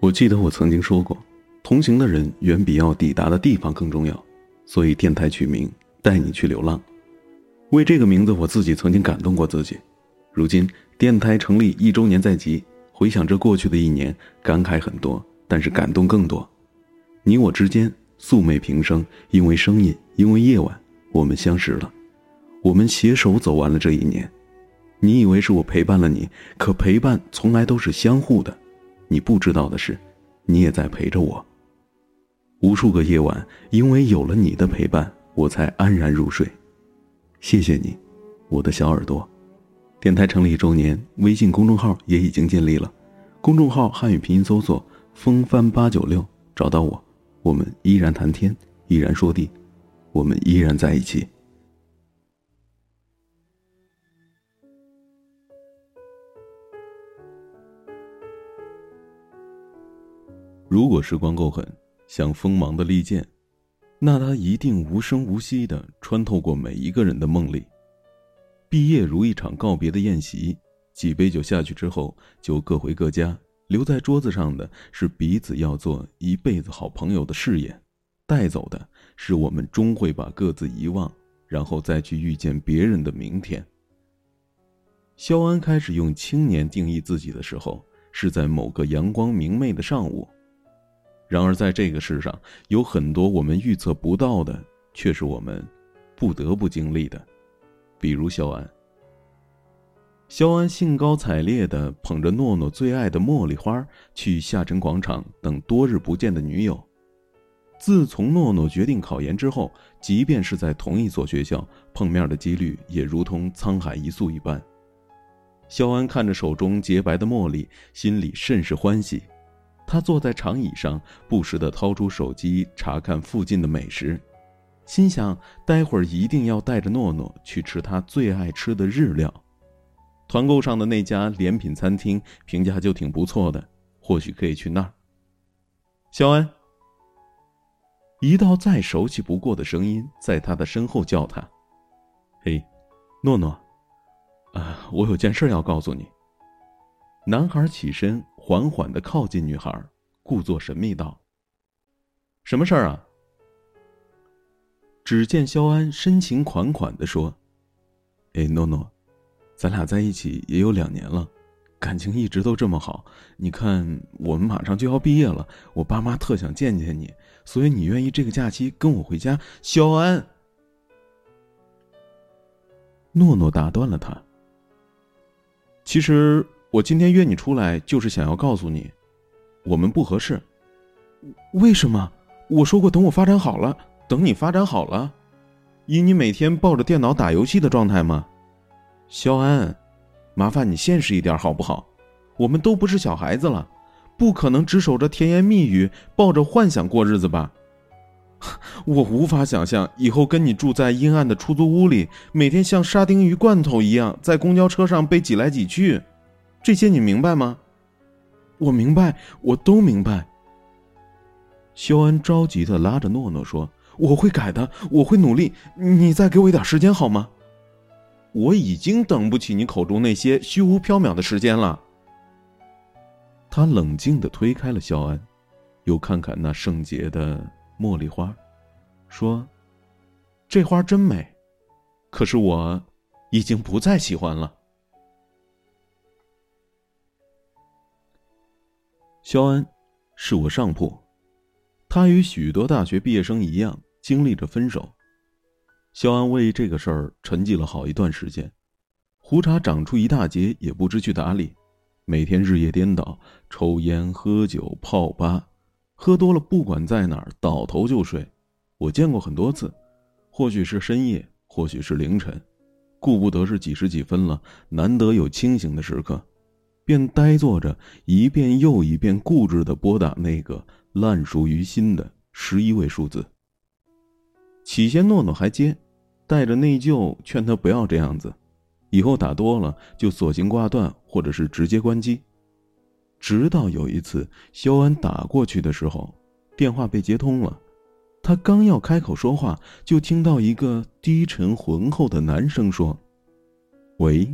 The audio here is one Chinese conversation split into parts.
我记得我曾经说过，同行的人远比要抵达的地方更重要，所以电台取名“带你去流浪”。为这个名字，我自己曾经感动过自己。如今电台成立一周年在即，回想着过去的一年，感慨很多，但是感动更多。你我之间素昧平生，因为声音，因为夜晚，我们相识了，我们携手走完了这一年。你以为是我陪伴了你，可陪伴从来都是相互的。你不知道的是，你也在陪着我。无数个夜晚，因为有了你的陪伴，我才安然入睡。谢谢你，我的小耳朵。电台成立一周年，微信公众号也已经建立了。公众号汉语拼音搜索“风帆八九六”，找到我。我们依然谈天，依然说地，我们依然在一起。如果时光够狠，像锋芒的利剑，那它一定无声无息的穿透过每一个人的梦里。毕业如一场告别的宴席，几杯酒下去之后，就各回各家。留在桌子上的是彼此要做一辈子好朋友的誓言，带走的是我们终会把各自遗忘，然后再去遇见别人的明天。肖安开始用青年定义自己的时候，是在某个阳光明媚的上午。然而，在这个世上，有很多我们预测不到的，却是我们不得不经历的，比如肖安。肖安兴高采烈地捧着诺诺最爱的茉莉花去下沉广场等多日不见的女友。自从诺诺决定考研之后，即便是在同一所学校，碰面的几率也如同沧海一粟一般。肖安看着手中洁白的茉莉，心里甚是欢喜。他坐在长椅上，不时地掏出手机查看附近的美食，心想：待会儿一定要带着诺诺去吃他最爱吃的日料。团购上的那家联品餐厅评价就挺不错的，或许可以去那儿。肖恩，一道再熟悉不过的声音在他的身后叫他：“嘿，诺诺，啊，我有件事要告诉你。”男孩起身，缓缓的靠近女孩，故作神秘道：“什么事儿啊？”只见肖安深情款款的说：“哎，诺诺，咱俩在一起也有两年了，感情一直都这么好。你看，我们马上就要毕业了，我爸妈特想见见你，所以你愿意这个假期跟我回家？”肖安，诺诺打断了他。其实。我今天约你出来，就是想要告诉你，我们不合适。为什么？我说过等我发展好了，等你发展好了，以你每天抱着电脑打游戏的状态吗？肖安，麻烦你现实一点好不好？我们都不是小孩子了，不可能只守着甜言蜜语，抱着幻想过日子吧？我无法想象以后跟你住在阴暗的出租屋里，每天像沙丁鱼罐头一样在公交车上被挤来挤去。这些你明白吗？我明白，我都明白。肖安着急的拉着诺诺说：“我会改的，我会努力。你再给我一点时间好吗？我已经等不起你口中那些虚无缥缈的时间了。”他冷静的推开了肖安，又看看那圣洁的茉莉花，说：“这花真美，可是我已经不再喜欢了。”肖安，是我上铺。他与许多大学毕业生一样，经历着分手。肖安为这个事儿沉寂了好一段时间，胡茬长出一大截，也不知去哪里。每天日夜颠倒，抽烟、喝酒、泡吧，喝多了不管在哪儿倒头就睡。我见过很多次，或许是深夜，或许是凌晨，顾不得是几时几分了，难得有清醒的时刻。便呆坐着，一遍又一遍固执的拨打那个烂熟于心的十一位数字。起先诺诺还接，带着内疚劝他不要这样子，以后打多了就索性挂断，或者是直接关机。直到有一次肖安打过去的时候，电话被接通了，他刚要开口说话，就听到一个低沉浑厚的男声说：“喂。”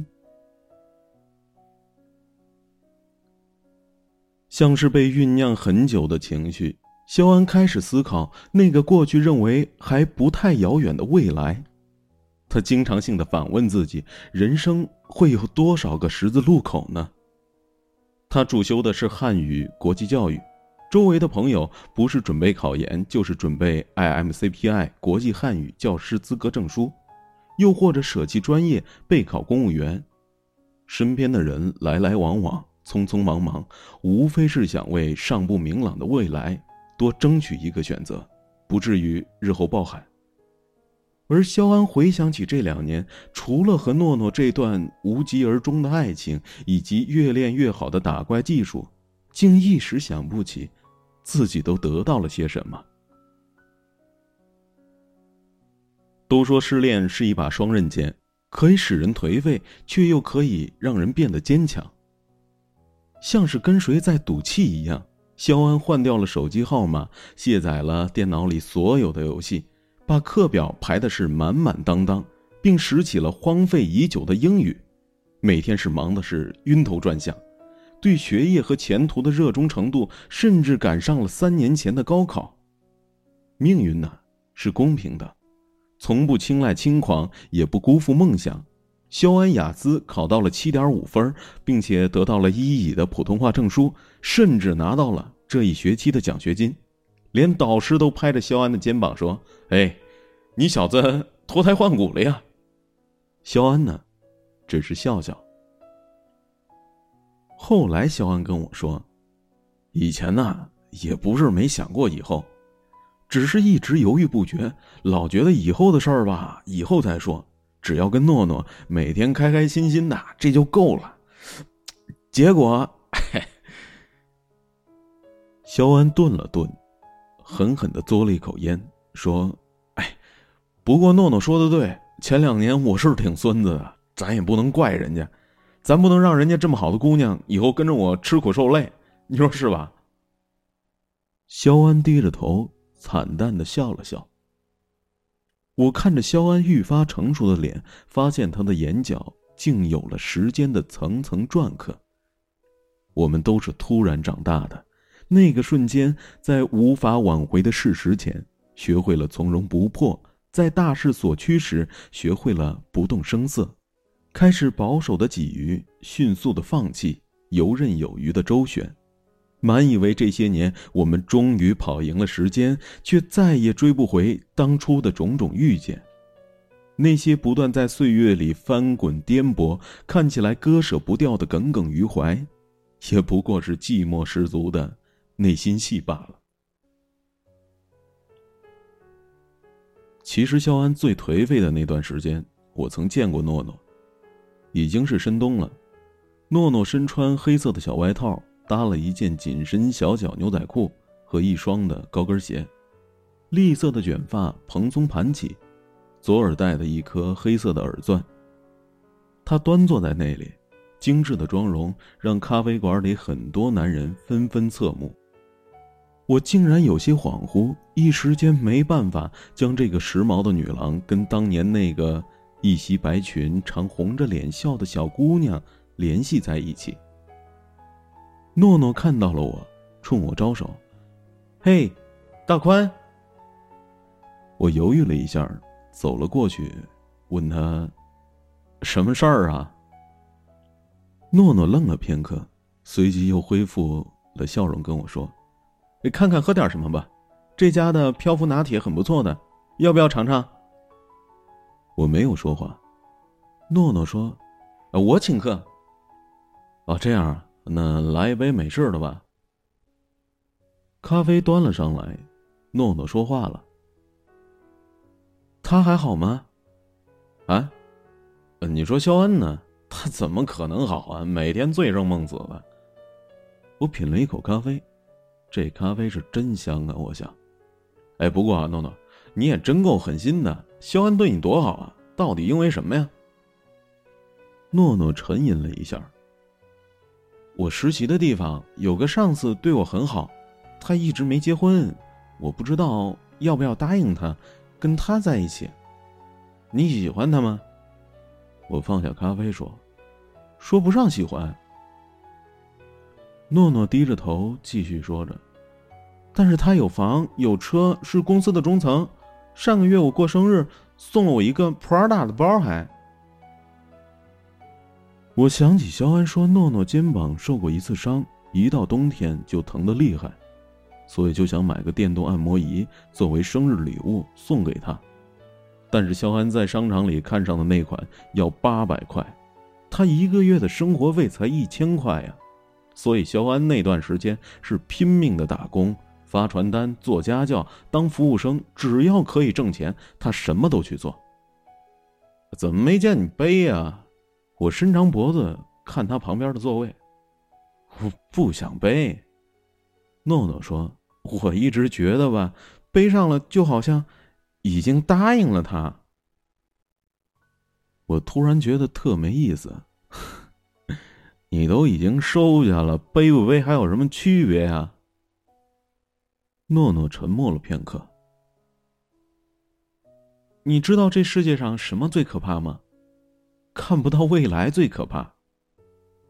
像是被酝酿很久的情绪，肖安开始思考那个过去认为还不太遥远的未来。他经常性的反问自己：人生会有多少个十字路口呢？他主修的是汉语国际教育，周围的朋友不是准备考研，就是准备 IMCPI 国际汉语教师资格证书，又或者舍弃专业备考公务员。身边的人来来往往。匆匆忙忙，无非是想为尚不明朗的未来多争取一个选择，不至于日后抱憾。而肖安回想起这两年，除了和诺诺这段无疾而终的爱情，以及越练越好的打怪技术，竟一时想不起自己都得到了些什么。都说失恋是一把双刃剑，可以使人颓废，却又可以让人变得坚强。像是跟谁在赌气一样，肖安换掉了手机号码，卸载了电脑里所有的游戏，把课表排的是满满当当，并拾起了荒废已久的英语，每天是忙的是晕头转向，对学业和前途的热衷程度甚至赶上了三年前的高考。命运呢是公平的，从不青睐轻狂，也不辜负梦想。肖安雅思考到了七点五分，并且得到了一乙的普通话证书，甚至拿到了这一学期的奖学金，连导师都拍着肖安的肩膀说：“哎，你小子脱胎换骨了呀！”肖安呢，只是笑笑。后来肖安跟我说：“以前呢，也不是没想过以后，只是一直犹豫不决，老觉得以后的事儿吧，以后再说。”只要跟诺诺每天开开心心的，这就够了。结果，肖安顿了顿，狠狠的嘬了一口烟，说：“哎，不过诺诺说的对，前两年我是挺孙子的，咱也不能怪人家，咱不能让人家这么好的姑娘以后跟着我吃苦受累，你说是吧？”肖安低着头，惨淡的笑了笑。我看着肖安愈发成熟的脸，发现他的眼角竟有了时间的层层篆刻。我们都是突然长大的，那个瞬间，在无法挽回的事实前，学会了从容不迫；在大势所趋时，学会了不动声色，开始保守的给予，迅速的放弃，游刃有余的周旋。满以为这些年我们终于跑赢了时间，却再也追不回当初的种种遇见。那些不断在岁月里翻滚颠簸、看起来割舍不掉的耿耿于怀，也不过是寂寞十足的内心戏罢了。其实，肖安最颓废的那段时间，我曾见过诺诺。已经是深冬了，诺诺身穿黑色的小外套。搭了一件紧身小脚牛仔裤和一双的高跟鞋，栗色的卷发蓬松盘起，左耳戴的一颗黑色的耳钻。他端坐在那里，精致的妆容让咖啡馆里很多男人纷纷侧目。我竟然有些恍惚，一时间没办法将这个时髦的女郎跟当年那个一袭白裙、常红着脸笑的小姑娘联系在一起。诺诺看到了我，冲我招手：“嘿，大宽。”我犹豫了一下，走了过去，问他：“什么事儿啊？”诺诺愣了片刻，随即又恢复了笑容，跟我说：“你看看喝点什么吧，这家的漂浮拿铁很不错的，要不要尝尝？”我没有说话。诺诺说：“我请客。”哦，这样啊。那来一杯美式的吧。咖啡端了上来，诺诺说话了：“他还好吗？啊？你说肖恩呢？他怎么可能好啊？每天醉生梦死的。”我品了一口咖啡，这咖啡是真香啊！我想，哎，不过啊，诺诺，你也真够狠心的。肖恩对你多好啊，到底因为什么呀？诺诺沉吟了一下。我实习的地方有个上司对我很好，他一直没结婚，我不知道要不要答应他，跟他在一起。你喜欢他吗？我放下咖啡说：“说不上喜欢。”诺诺低着头继续说着：“但是他有房有车，是公司的中层。上个月我过生日，送了我一个 Prada 的包，还……”我想起肖安说，诺诺肩膀受过一次伤，一到冬天就疼得厉害，所以就想买个电动按摩仪作为生日礼物送给他。但是肖安在商场里看上的那款要八百块，他一个月的生活费才一千块呀，所以肖安那段时间是拼命的打工，发传单、做家教、当服务生，只要可以挣钱，他什么都去做。怎么没见你背呀？我伸长脖子看他旁边的座位，我不想背。诺诺说：“我一直觉得吧，背上了就好像已经答应了他。”我突然觉得特没意思。你都已经收下了，背不背还有什么区别呀？诺诺沉默了片刻。你知道这世界上什么最可怕吗？看不到未来最可怕。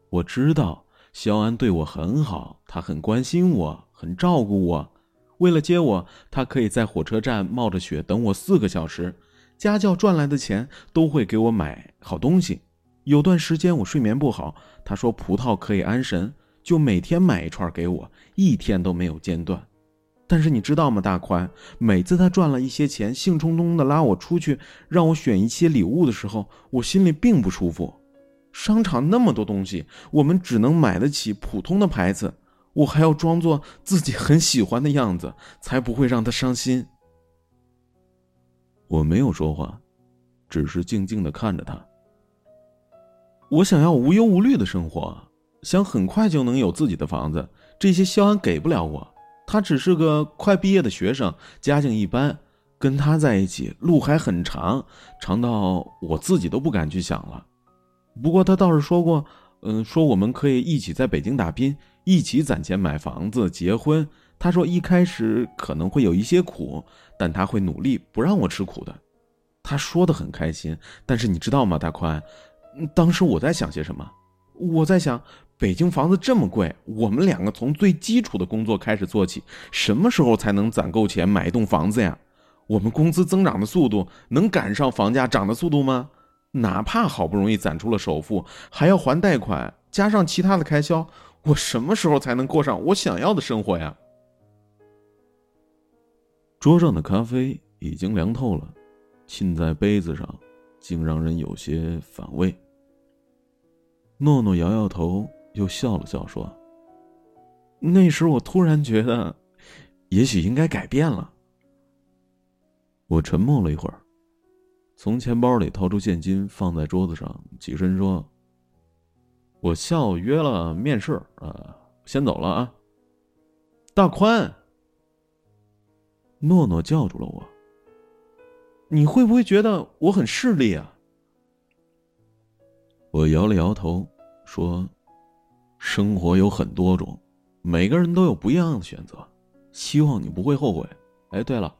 我知道肖安对我很好，他很关心我，很照顾我。为了接我，他可以在火车站冒着雪等我四个小时。家教赚来的钱都会给我买好东西。有段时间我睡眠不好，他说葡萄可以安神，就每天买一串给我，一天都没有间断。但是你知道吗，大宽？每次他赚了一些钱，兴冲冲的拉我出去，让我选一些礼物的时候，我心里并不舒服。商场那么多东西，我们只能买得起普通的牌子，我还要装作自己很喜欢的样子，才不会让他伤心。我没有说话，只是静静的看着他。我想要无忧无虑的生活，想很快就能有自己的房子，这些肖安给不了我。他只是个快毕业的学生，家境一般，跟他在一起路还很长，长到我自己都不敢去想了。不过他倒是说过，嗯，说我们可以一起在北京打拼，一起攒钱买房子、结婚。他说一开始可能会有一些苦，但他会努力不让我吃苦的。他说的很开心，但是你知道吗，大宽？当时我在想些什么？我在想。北京房子这么贵，我们两个从最基础的工作开始做起，什么时候才能攒够钱买一栋房子呀？我们工资增长的速度能赶上房价涨的速度吗？哪怕好不容易攒出了首付，还要还贷款，加上其他的开销，我什么时候才能过上我想要的生活呀？桌上的咖啡已经凉透了，浸在杯子上，竟让人有些反胃。诺诺摇摇头。又笑了笑，说：“那时我突然觉得，也许应该改变了。”我沉默了一会儿，从钱包里掏出现金放在桌子上，起身说：“我下午约了面试，啊，先走了啊。”大宽，诺诺叫住了我：“你会不会觉得我很势利啊？”我摇了摇头，说。生活有很多种，每个人都有不一样的选择，希望你不会后悔。哎，对了，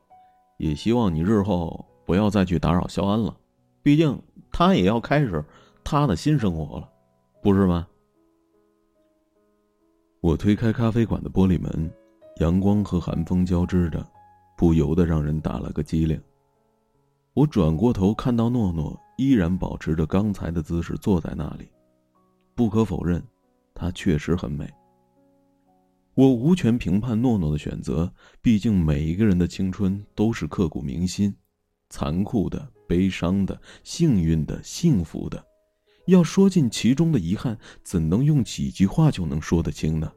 也希望你日后不要再去打扰肖安了，毕竟他也要开始他的新生活了，不是吗？我推开咖啡馆的玻璃门，阳光和寒风交织着，不由得让人打了个激灵。我转过头，看到诺诺依然保持着刚才的姿势坐在那里，不可否认。她确实很美。我无权评判诺诺的选择，毕竟每一个人的青春都是刻骨铭心、残酷的、悲伤的、幸运的、幸福的。要说尽其中的遗憾，怎能用几句话就能说得清呢？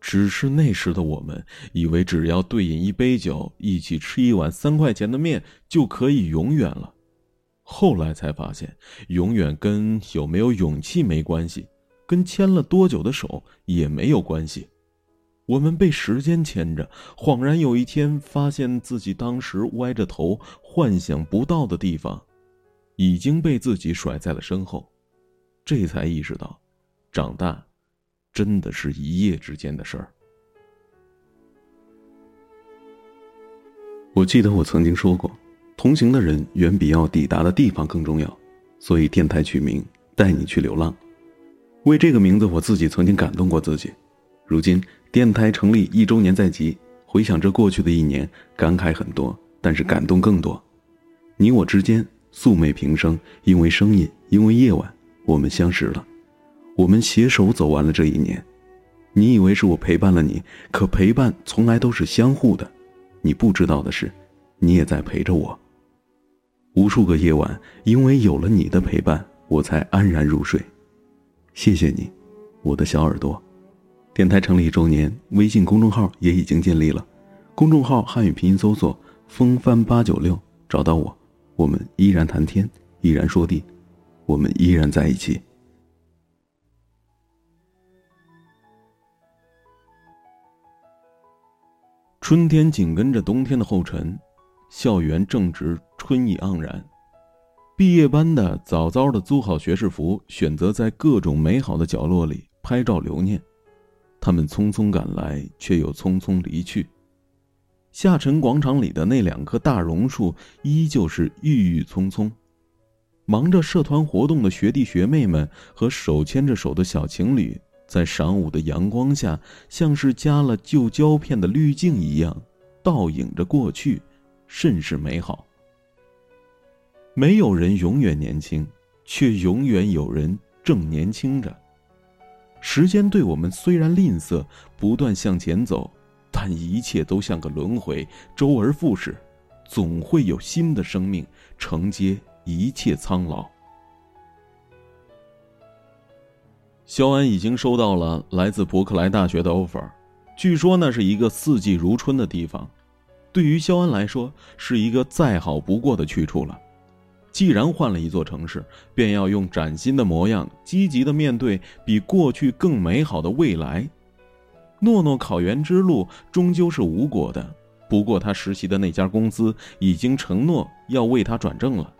只是那时的我们，以为只要对饮一杯酒，一起吃一碗三块钱的面，就可以永远了。后来才发现，永远跟有没有勇气没关系。跟牵了多久的手也没有关系，我们被时间牵着，恍然有一天发现自己当时歪着头幻想不到的地方，已经被自己甩在了身后，这才意识到，长大，真的是一夜之间的事儿。我记得我曾经说过，同行的人远比要抵达的地方更重要，所以电台取名“带你去流浪”。为这个名字，我自己曾经感动过自己。如今电台成立一周年在即，回想着过去的一年，感慨很多，但是感动更多。你我之间素昧平生，因为声音，因为夜晚，我们相识了，我们携手走完了这一年。你以为是我陪伴了你，可陪伴从来都是相互的。你不知道的是，你也在陪着我。无数个夜晚，因为有了你的陪伴，我才安然入睡。谢谢你，我的小耳朵。电台成立一周年，微信公众号也已经建立了。公众号汉语拼音搜索“风帆八九六”，找到我。我们依然谈天，依然说地，我们依然在一起。春天紧跟着冬天的后尘，校园正值春意盎然。毕业班的早早的租好学士服，选择在各种美好的角落里拍照留念。他们匆匆赶来，却又匆匆离去。下沉广场里的那两棵大榕树依旧是郁郁葱葱，忙着社团活动的学弟学妹们和手牵着手的小情侣，在晌午的阳光下，像是加了旧胶片的滤镜一样，倒影着过去，甚是美好。没有人永远年轻，却永远有人正年轻着。时间对我们虽然吝啬，不断向前走。但一切都像个轮回，周而复始，总会有新的生命承接一切苍老。肖安已经收到了来自伯克莱大学的 offer，据说那是一个四季如春的地方，对于肖安来说是一个再好不过的去处了。既然换了一座城市，便要用崭新的模样，积极的面对比过去更美好的未来。诺诺考研之路终究是无果的，不过他实习的那家公司已经承诺要为他转正了。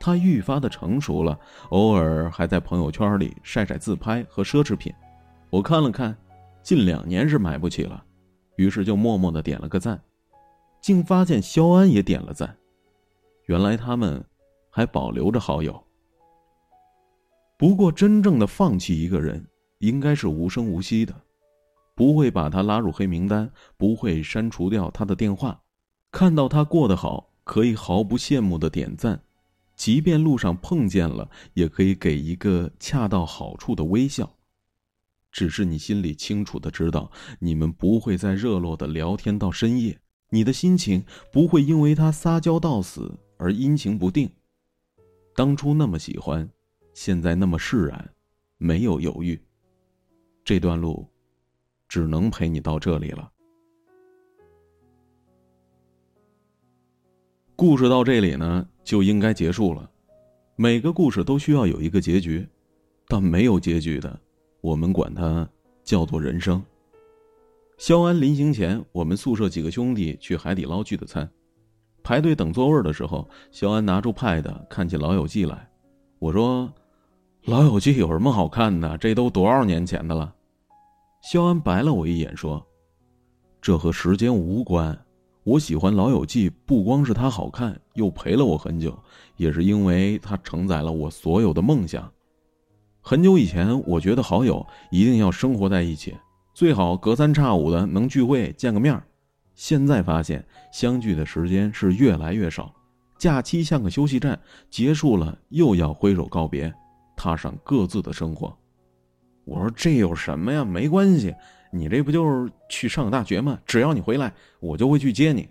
他愈发的成熟了，偶尔还在朋友圈里晒晒自拍和奢侈品。我看了看，近两年是买不起了，于是就默默的点了个赞，竟发现肖安也点了赞。原来他们还保留着好友。不过，真正的放弃一个人，应该是无声无息的。不会把他拉入黑名单，不会删除掉他的电话。看到他过得好，可以毫不羡慕的点赞；即便路上碰见了，也可以给一个恰到好处的微笑。只是你心里清楚的知道，你们不会再热络的聊天到深夜，你的心情不会因为他撒娇到死而阴晴不定。当初那么喜欢，现在那么释然，没有犹豫。这段路。只能陪你到这里了。故事到这里呢，就应该结束了。每个故事都需要有一个结局，但没有结局的，我们管它叫做人生。肖安临行前，我们宿舍几个兄弟去海底捞聚的餐。排队等座位的时候，肖安拿出 Pad 看起《老友记》来。我说：“《老友记》有什么好看的？这都多少年前的了。”肖安白了我一眼，说：“这和时间无关。我喜欢《老友记》，不光是它好看，又陪了我很久，也是因为它承载了我所有的梦想。很久以前，我觉得好友一定要生活在一起，最好隔三差五的能聚会见个面现在发现，相聚的时间是越来越少，假期像个休息站，结束了又要挥手告别，踏上各自的生活。”我说这有什么呀？没关系，你这不就是去上大学吗？只要你回来，我就会去接你。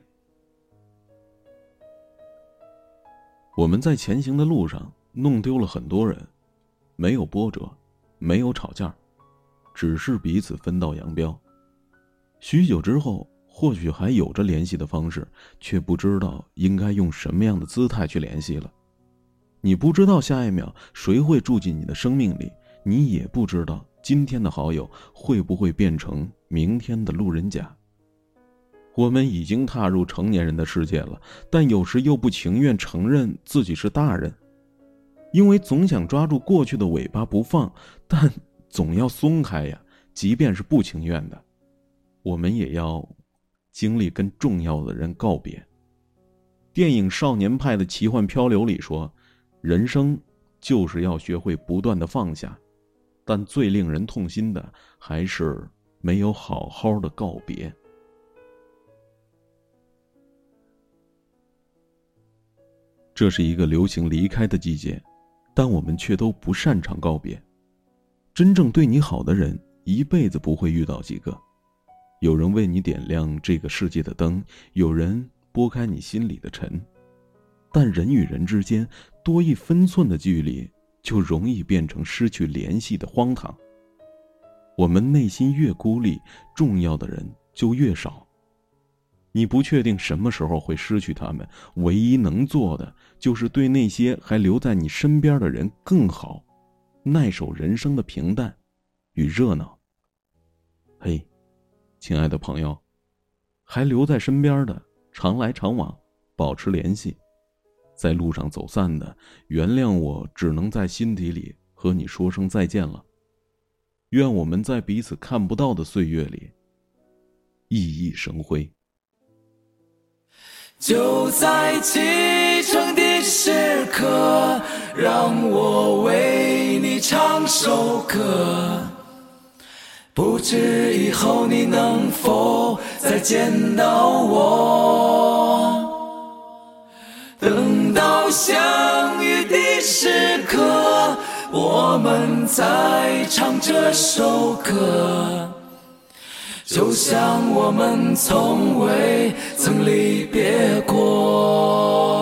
我们在前行的路上弄丢了很多人，没有波折，没有吵架，只是彼此分道扬镳。许久之后，或许还有着联系的方式，却不知道应该用什么样的姿态去联系了。你不知道下一秒谁会住进你的生命里。你也不知道今天的好友会不会变成明天的路人甲。我们已经踏入成年人的世界了，但有时又不情愿承认自己是大人，因为总想抓住过去的尾巴不放，但总要松开呀。即便是不情愿的，我们也要经历跟重要的人告别。电影《少年派的奇幻漂流》里说：“人生就是要学会不断的放下。”但最令人痛心的，还是没有好好的告别。这是一个流行离开的季节，但我们却都不擅长告别。真正对你好的人，一辈子不会遇到几个。有人为你点亮这个世界的灯，有人拨开你心里的尘。但人与人之间多一分寸的距离，就容易变成失去联系的荒唐。我们内心越孤立，重要的人就越少。你不确定什么时候会失去他们，唯一能做的就是对那些还留在你身边的人更好，耐守人生的平淡与热闹。嘿，亲爱的朋友，还留在身边的常来常往，保持联系；在路上走散的，原谅我只能在心底里和你说声再见了。愿我们在彼此看不到的岁月里熠熠生辉。就在启程的时刻，让我为你唱首歌。不知以后你能否再见到我？等到相遇的时刻，我们再唱这首歌。就像我们从未曾离别过。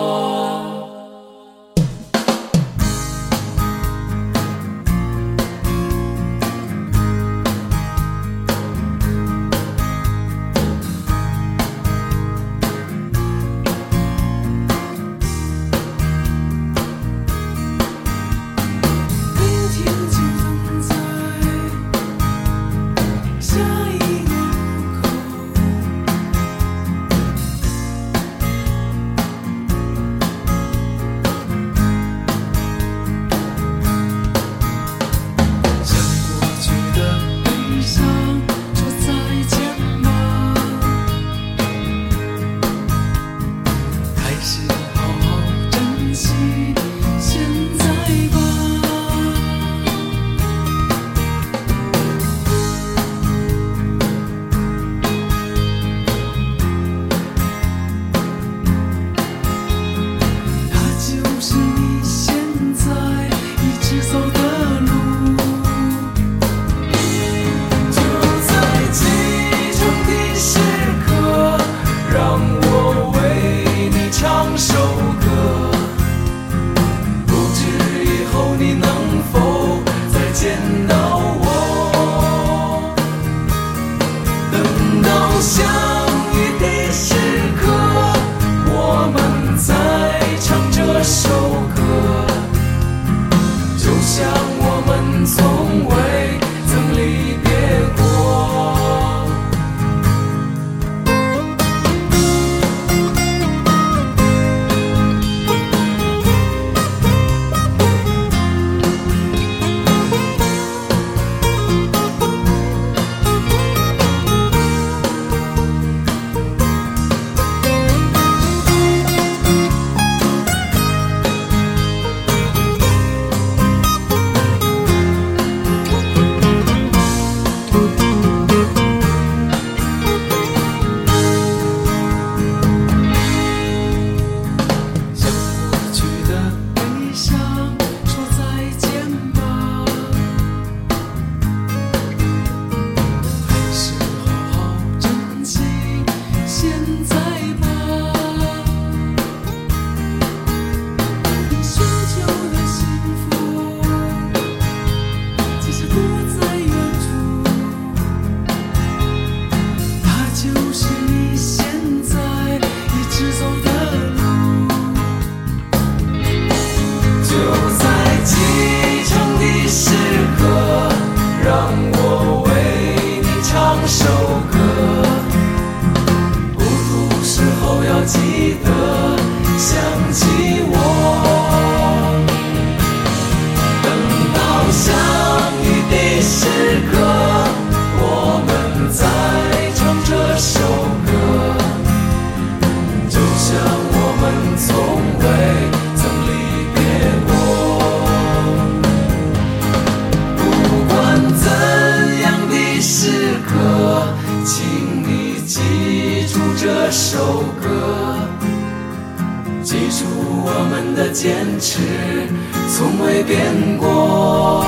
从未变过。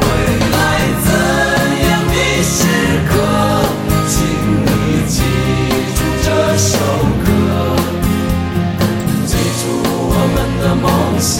未来怎样的时刻，请你记住这首歌，记住我们的梦想